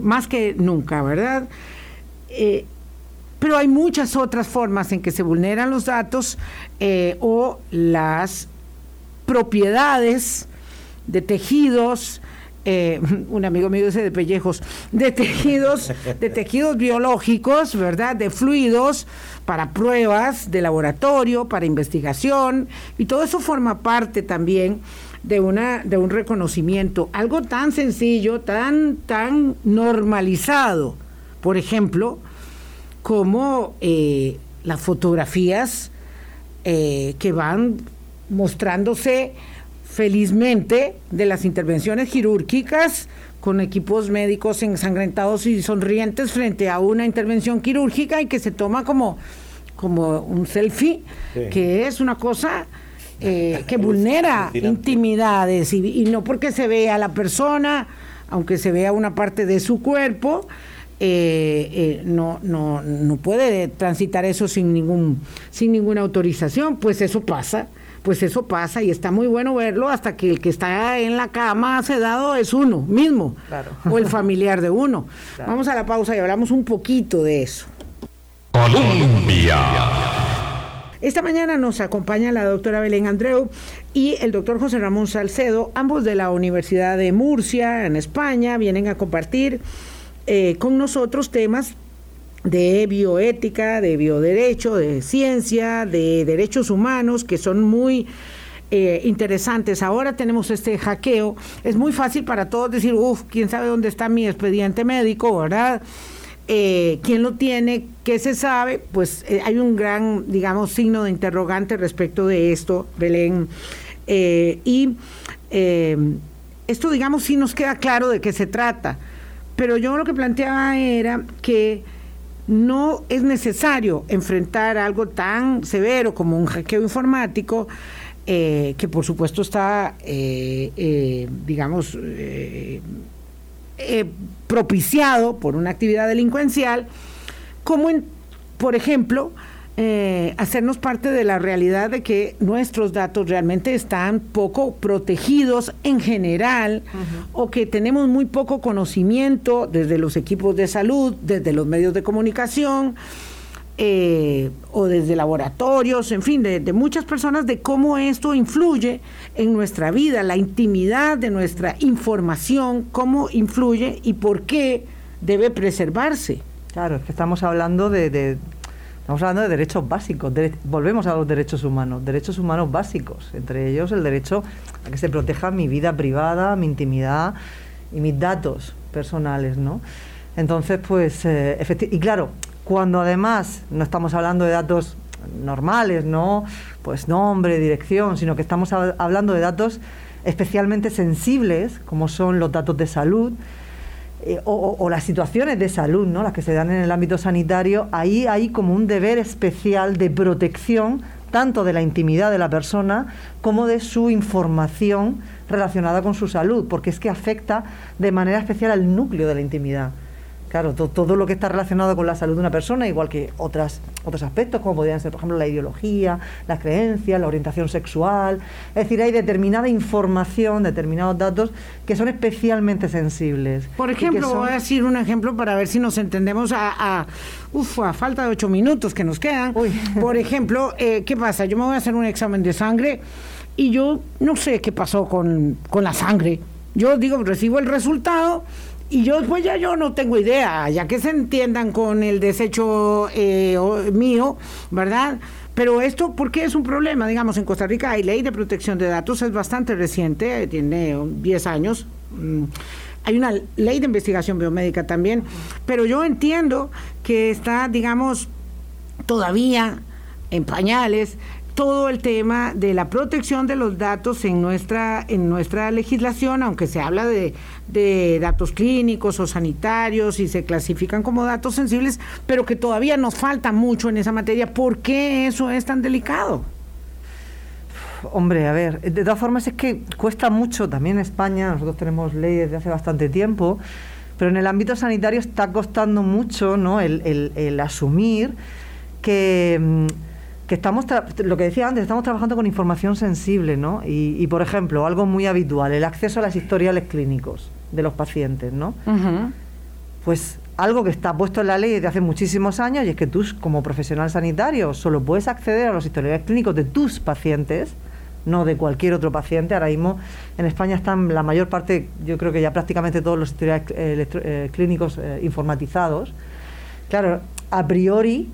más que nunca, ¿verdad? pero hay muchas otras formas en que se vulneran los datos eh, o las propiedades de tejidos, eh, un amigo mío dice de pellejos, de tejidos, de tejidos biológicos, ¿verdad? De fluidos para pruebas de laboratorio, para investigación, y todo eso forma parte también de una, de un reconocimiento, algo tan sencillo, tan, tan normalizado. Por ejemplo, como eh, las fotografías eh, que van mostrándose felizmente de las intervenciones quirúrgicas con equipos médicos ensangrentados y sonrientes frente a una intervención quirúrgica y que se toma como, como un selfie, que es una cosa eh, que vulnera intimidades y, y, no porque se vea la persona, aunque se vea una parte de su cuerpo, eh, eh, no, no, no puede transitar eso sin, ningún, sin ninguna autorización, pues eso pasa, pues eso pasa y está muy bueno verlo hasta que el que está en la cama sedado es uno mismo o el familiar de uno. Vamos a la pausa y hablamos un poquito de eso. Colombia. Esta mañana nos acompaña la doctora Belén Andreu y el doctor José Ramón Salcedo, ambos de la Universidad de Murcia, en España, vienen a compartir eh, con nosotros temas de bioética, de bioderecho, de ciencia, de derechos humanos, que son muy eh, interesantes. Ahora tenemos este hackeo. Es muy fácil para todos decir, uff, quién sabe dónde está mi expediente médico, ¿verdad? Eh, ¿Quién lo tiene? ¿Qué se sabe? Pues hay un gran, digamos, signo de interrogante respecto de esto, Belén. y esto, digamos, sí nos queda claro de qué se trata pero yo lo que planteaba era que no es necesario enfrentar algo tan severo como un hackeo informático, eh, que por supuesto está, eh, eh, digamos, propiciado por una actividad delincuencial, como en, por ejemplo, eh, hacernos parte de la realidad de que nuestros datos realmente están poco protegidos en general o que tenemos muy poco conocimiento desde los equipos de salud, desde los medios de comunicación eh, o desde laboratorios, en fin, de, de muchas personas de cómo esto influye en nuestra vida, la intimidad de nuestra información, cómo influye y por qué debe preservarse. Claro, es que estamos hablando de, Estamos hablando de derechos básicos, volvemos a los derechos humanos, derechos humanos básicos, entre ellos el derecho a que se proteja mi vida privada, mi intimidad y mis datos personales, ¿no? Entonces, pues, eh, y claro, cuando además no estamos hablando de datos normales, ¿no? Pues nombre, dirección, sino que estamos hablando de datos especialmente sensibles, como son los datos de salud, eh, o, las situaciones de salud, ¿no? las que se dan en el ámbito sanitario, ahí hay como un deber especial de protección tanto de la intimidad de la persona como de su información relacionada con su salud, porque es que afecta de manera especial al núcleo de la intimidad. Claro, todo lo que está relacionado con la salud de una persona, igual que otras, otros aspectos, como podrían ser, por ejemplo, la ideología, las creencias, la orientación sexual. Es decir, hay determinada información, determinados datos que son especialmente sensibles. Por ejemplo, voy a decir un ejemplo para ver si nos entendemos a, a, a falta de ocho minutos que nos quedan. Por ejemplo, eh, ¿qué pasa? Yo me voy a hacer un examen de sangre y yo no sé qué pasó con, con la sangre. Yo digo, recibo el resultado y yo después ya yo no tengo idea, ya que se entiendan con el desecho eh, mío, ¿verdad? Pero esto, ¿por qué es un problema? Digamos, en Costa Rica hay ley de protección de datos, es bastante reciente, tiene 10 años. Mm, hay una ley de investigación biomédica también, pero yo entiendo que está, digamos, todavía en pañales todo el tema de la protección de los datos en nuestra, en nuestra legislación, aunque se habla de, de datos clínicos o sanitarios y se clasifican como datos sensibles, pero que todavía nos falta mucho en esa materia. ¿Por qué eso es tan delicado? Hombre, a ver, de todas formas es que cuesta mucho también en España, nosotros tenemos leyes de hace bastante tiempo, pero en el ámbito sanitario está costando mucho ¿no? el, asumir que, mm, que estamos, lo que decía antes, estamos trabajando con información sensible, ¿no? Y, por ejemplo, algo muy habitual, el acceso a las historiales clínicos de los pacientes, ¿no? Pues algo que está puesto en la ley desde hace muchísimos años y es que tú, como profesional sanitario, solo puedes acceder a los historiales clínicos de tus pacientes no de cualquier otro paciente. Ahora mismo en España están la mayor parte, yo creo que ya prácticamente todos los historiales eh, eh, clínicos eh, informatizados. Claro, a priori,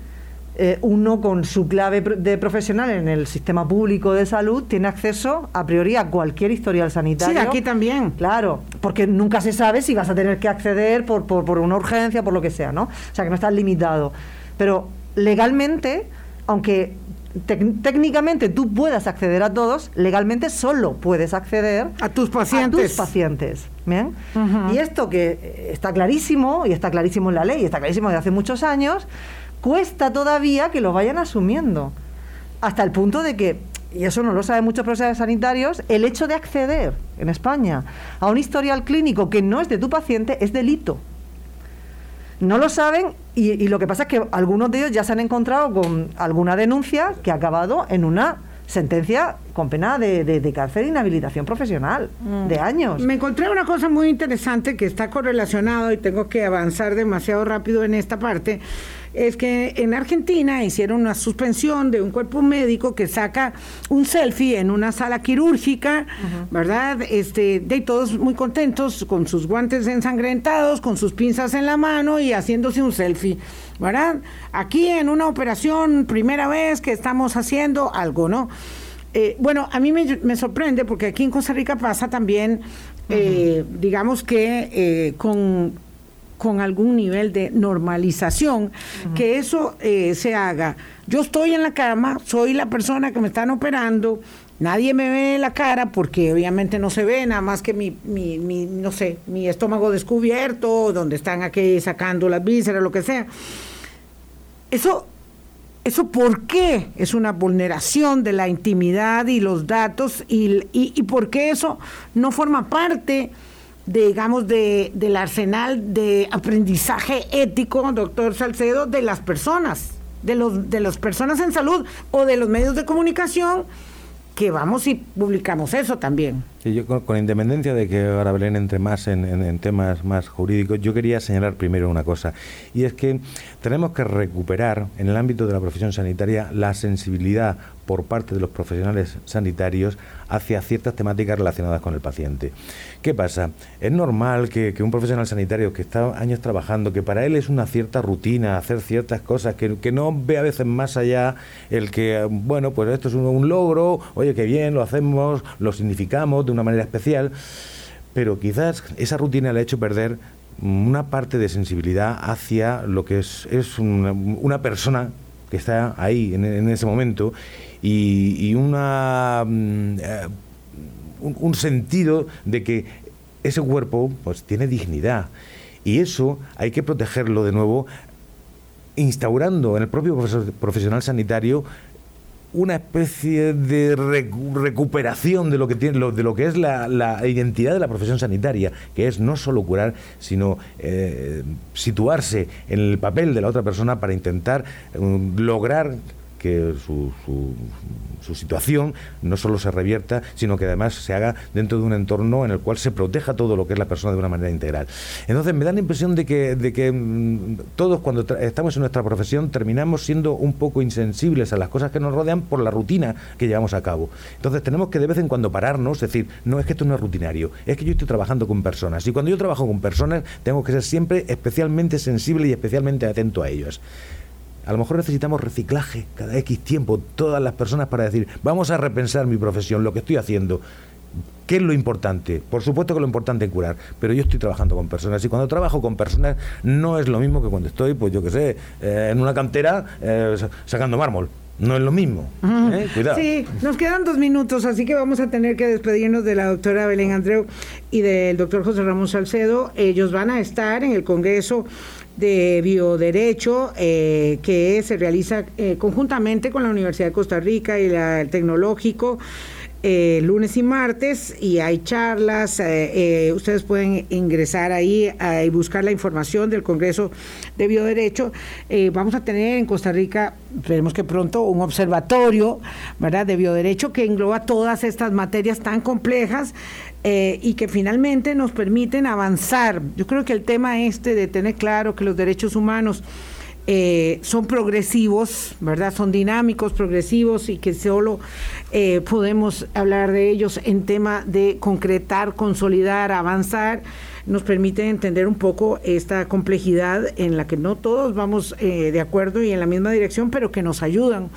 uno con su clave de profesional en el sistema público de salud tiene acceso a priori a cualquier historial sanitario. Sí, aquí también. Claro, porque nunca se sabe si vas a tener que acceder por, por, por una urgencia, por lo que sea, ¿no? O sea, que no estás limitado. Pero legalmente, aunque técnicamente tú puedas acceder a todos, legalmente solo puedes acceder a tus pacientes. tus pacientes. Y esto que está clarísimo, y está clarísimo en la ley, y está clarísimo desde hace muchos años, cuesta todavía que lo vayan asumiendo. Hasta el punto de que, y eso no lo saben muchos profesionales sanitarios, el hecho de acceder en España a un historial clínico que no es de tu paciente es delito. No lo saben y, lo que pasa es que algunos de ellos ya se han encontrado con alguna denuncia que ha acabado en una sentencia con pena de, de, cárcel e inhabilitación profesional mm. de años. Me encontré una cosa muy interesante que está correlacionado y tengo que avanzar demasiado rápido en esta parte es que en Argentina hicieron una suspensión de un cuerpo médico que saca un selfie en una sala quirúrgica, ¿verdad? Este, de todos muy contentos, con sus guantes ensangrentados, con sus pinzas en la mano y haciéndose un selfie, ¿verdad? Aquí en una operación, primera vez que estamos haciendo algo, ¿no? Eh, bueno, a mí me, sorprende porque aquí en Costa Rica pasa también, eh, digamos que eh, con con algún nivel de normalización, que eso eh, se haga. Yo estoy en la cama, soy la persona que me están operando, nadie me ve la cara porque obviamente no se ve, nada más que mi, mi, mi no sé, mi estómago descubierto, donde están aquí sacando las vísceras, lo que sea. Eso ¿Eso por qué es una vulneración de la intimidad y los datos y, y, y por qué eso no forma parte digamos, de, del arsenal de aprendizaje ético, doctor Salcedo, de las personas, de, los, de las personas en salud o de los medios de comunicación, que vamos y publicamos eso también. yo con, independencia de que ahora Belén entre más en, en, temas más jurídicos, yo quería señalar primero una cosa, y es que tenemos que recuperar en el ámbito de la profesión sanitaria la sensibilidad por parte de los profesionales sanitarios hacia ciertas temáticas relacionadas con el paciente. ¿Qué pasa? Es normal que, un profesional sanitario que está años trabajando, que para él es una cierta rutina hacer ciertas cosas, que, no ve a veces más allá el que, bueno, pues esto es un, logro, oye, qué bien, lo hacemos, lo significamos de una manera especial, pero quizás esa rutina le ha hecho perder una parte de sensibilidad hacia lo que es, es una, persona que está ahí en ese momento y, una, mm, eh, un, sentido de que ese cuerpo pues, tiene dignidad. Y eso hay que protegerlo de nuevo, instaurando en el propio profesional sanitario una especie de recuperación de lo que tiene de lo que es la, identidad de la profesión sanitaria que es no solo curar sino eh, situarse en el papel de la otra persona para intentar mm, lograr que su, su, situación no solo se revierta, sino que además se haga dentro de un entorno en el cual se proteja todo lo que es la persona de una manera integral. Entonces me da la impresión de que, de que mm, todos cuando estamos en nuestra profesión terminamos siendo un poco insensibles a las cosas que nos rodean por la rutina que llevamos a cabo. Entonces tenemos que de vez en cuando pararnos, decir, no es que esto no es rutinario, es que yo estoy trabajando con personas y cuando yo trabajo con personas tengo que ser siempre especialmente sensible y especialmente atento a ellos. A lo mejor necesitamos reciclaje cada X tiempo, todas las personas para decir, vamos a repensar mi profesión, lo que estoy haciendo. ¿Qué es lo importante? Por supuesto que lo importante es curar, pero yo estoy trabajando con personas y cuando trabajo con personas no es lo mismo que cuando estoy, pues yo qué sé, eh, en una cantera eh, sacando mármol. No es lo mismo. ¿eh? Cuidado. Sí, nos quedan dos minutos, así que vamos a tener que despedirnos de la doctora Belén Andreu y del doctor José Ramón Salcedo. Ellos van a estar en el Congreso de Bioderecho eh, que se realiza eh, conjuntamente con la Universidad de Costa Rica y la, el Tecnológico. Eh, lunes y martes y hay charlas. Eh, eh, ustedes pueden ingresar ahí y buscar la información del Congreso de Bioderecho. vamos a tener en Costa Rica, esperemos que pronto, un observatorio ¿verdad? de bioderecho que engloba todas estas materias tan complejas. y que finalmente nos permiten avanzar. Yo creo que el tema este de tener claro que los derechos humanos eh, son progresivos, ¿verdad? Son dinámicos, progresivos y que solo eh, podemos hablar de ellos en tema de concretar, consolidar, avanzar, nos permite entender un poco esta complejidad en la que no todos vamos eh, de acuerdo y en la misma dirección, pero que nos ayudan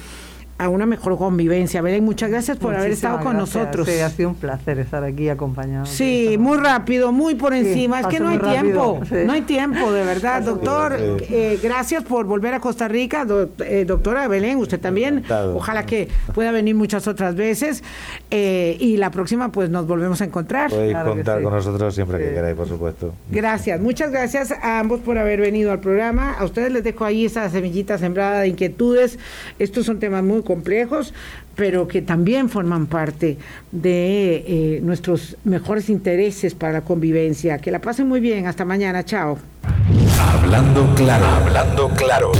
a una mejor convivencia. Belén, muchas gracias por haber estado con nosotros. Sí, ha sido un placer estar aquí acompañado. Sí, muy rápido, muy por encima. es que no hay tiempo, no hay tiempo, de verdad. Doctor, eh, gracias por volver a Costa Rica. Eh, doctora Belén, usted también. Ojalá que pueda venir muchas otras veces. Eh, y la próxima, pues nos volvemos a encontrar. Podéis contar con nosotros siempre que queráis, por supuesto. Gracias, muchas gracias a ambos por haber venido al programa. A ustedes les dejo ahí esa semillita sembrada de inquietudes. Estos son temas muy complejos, pero que también forman parte de eh, nuestros mejores intereses para la convivencia. Que la pasen muy bien. Hasta mañana. Chao. Hablando claro, hablando claro.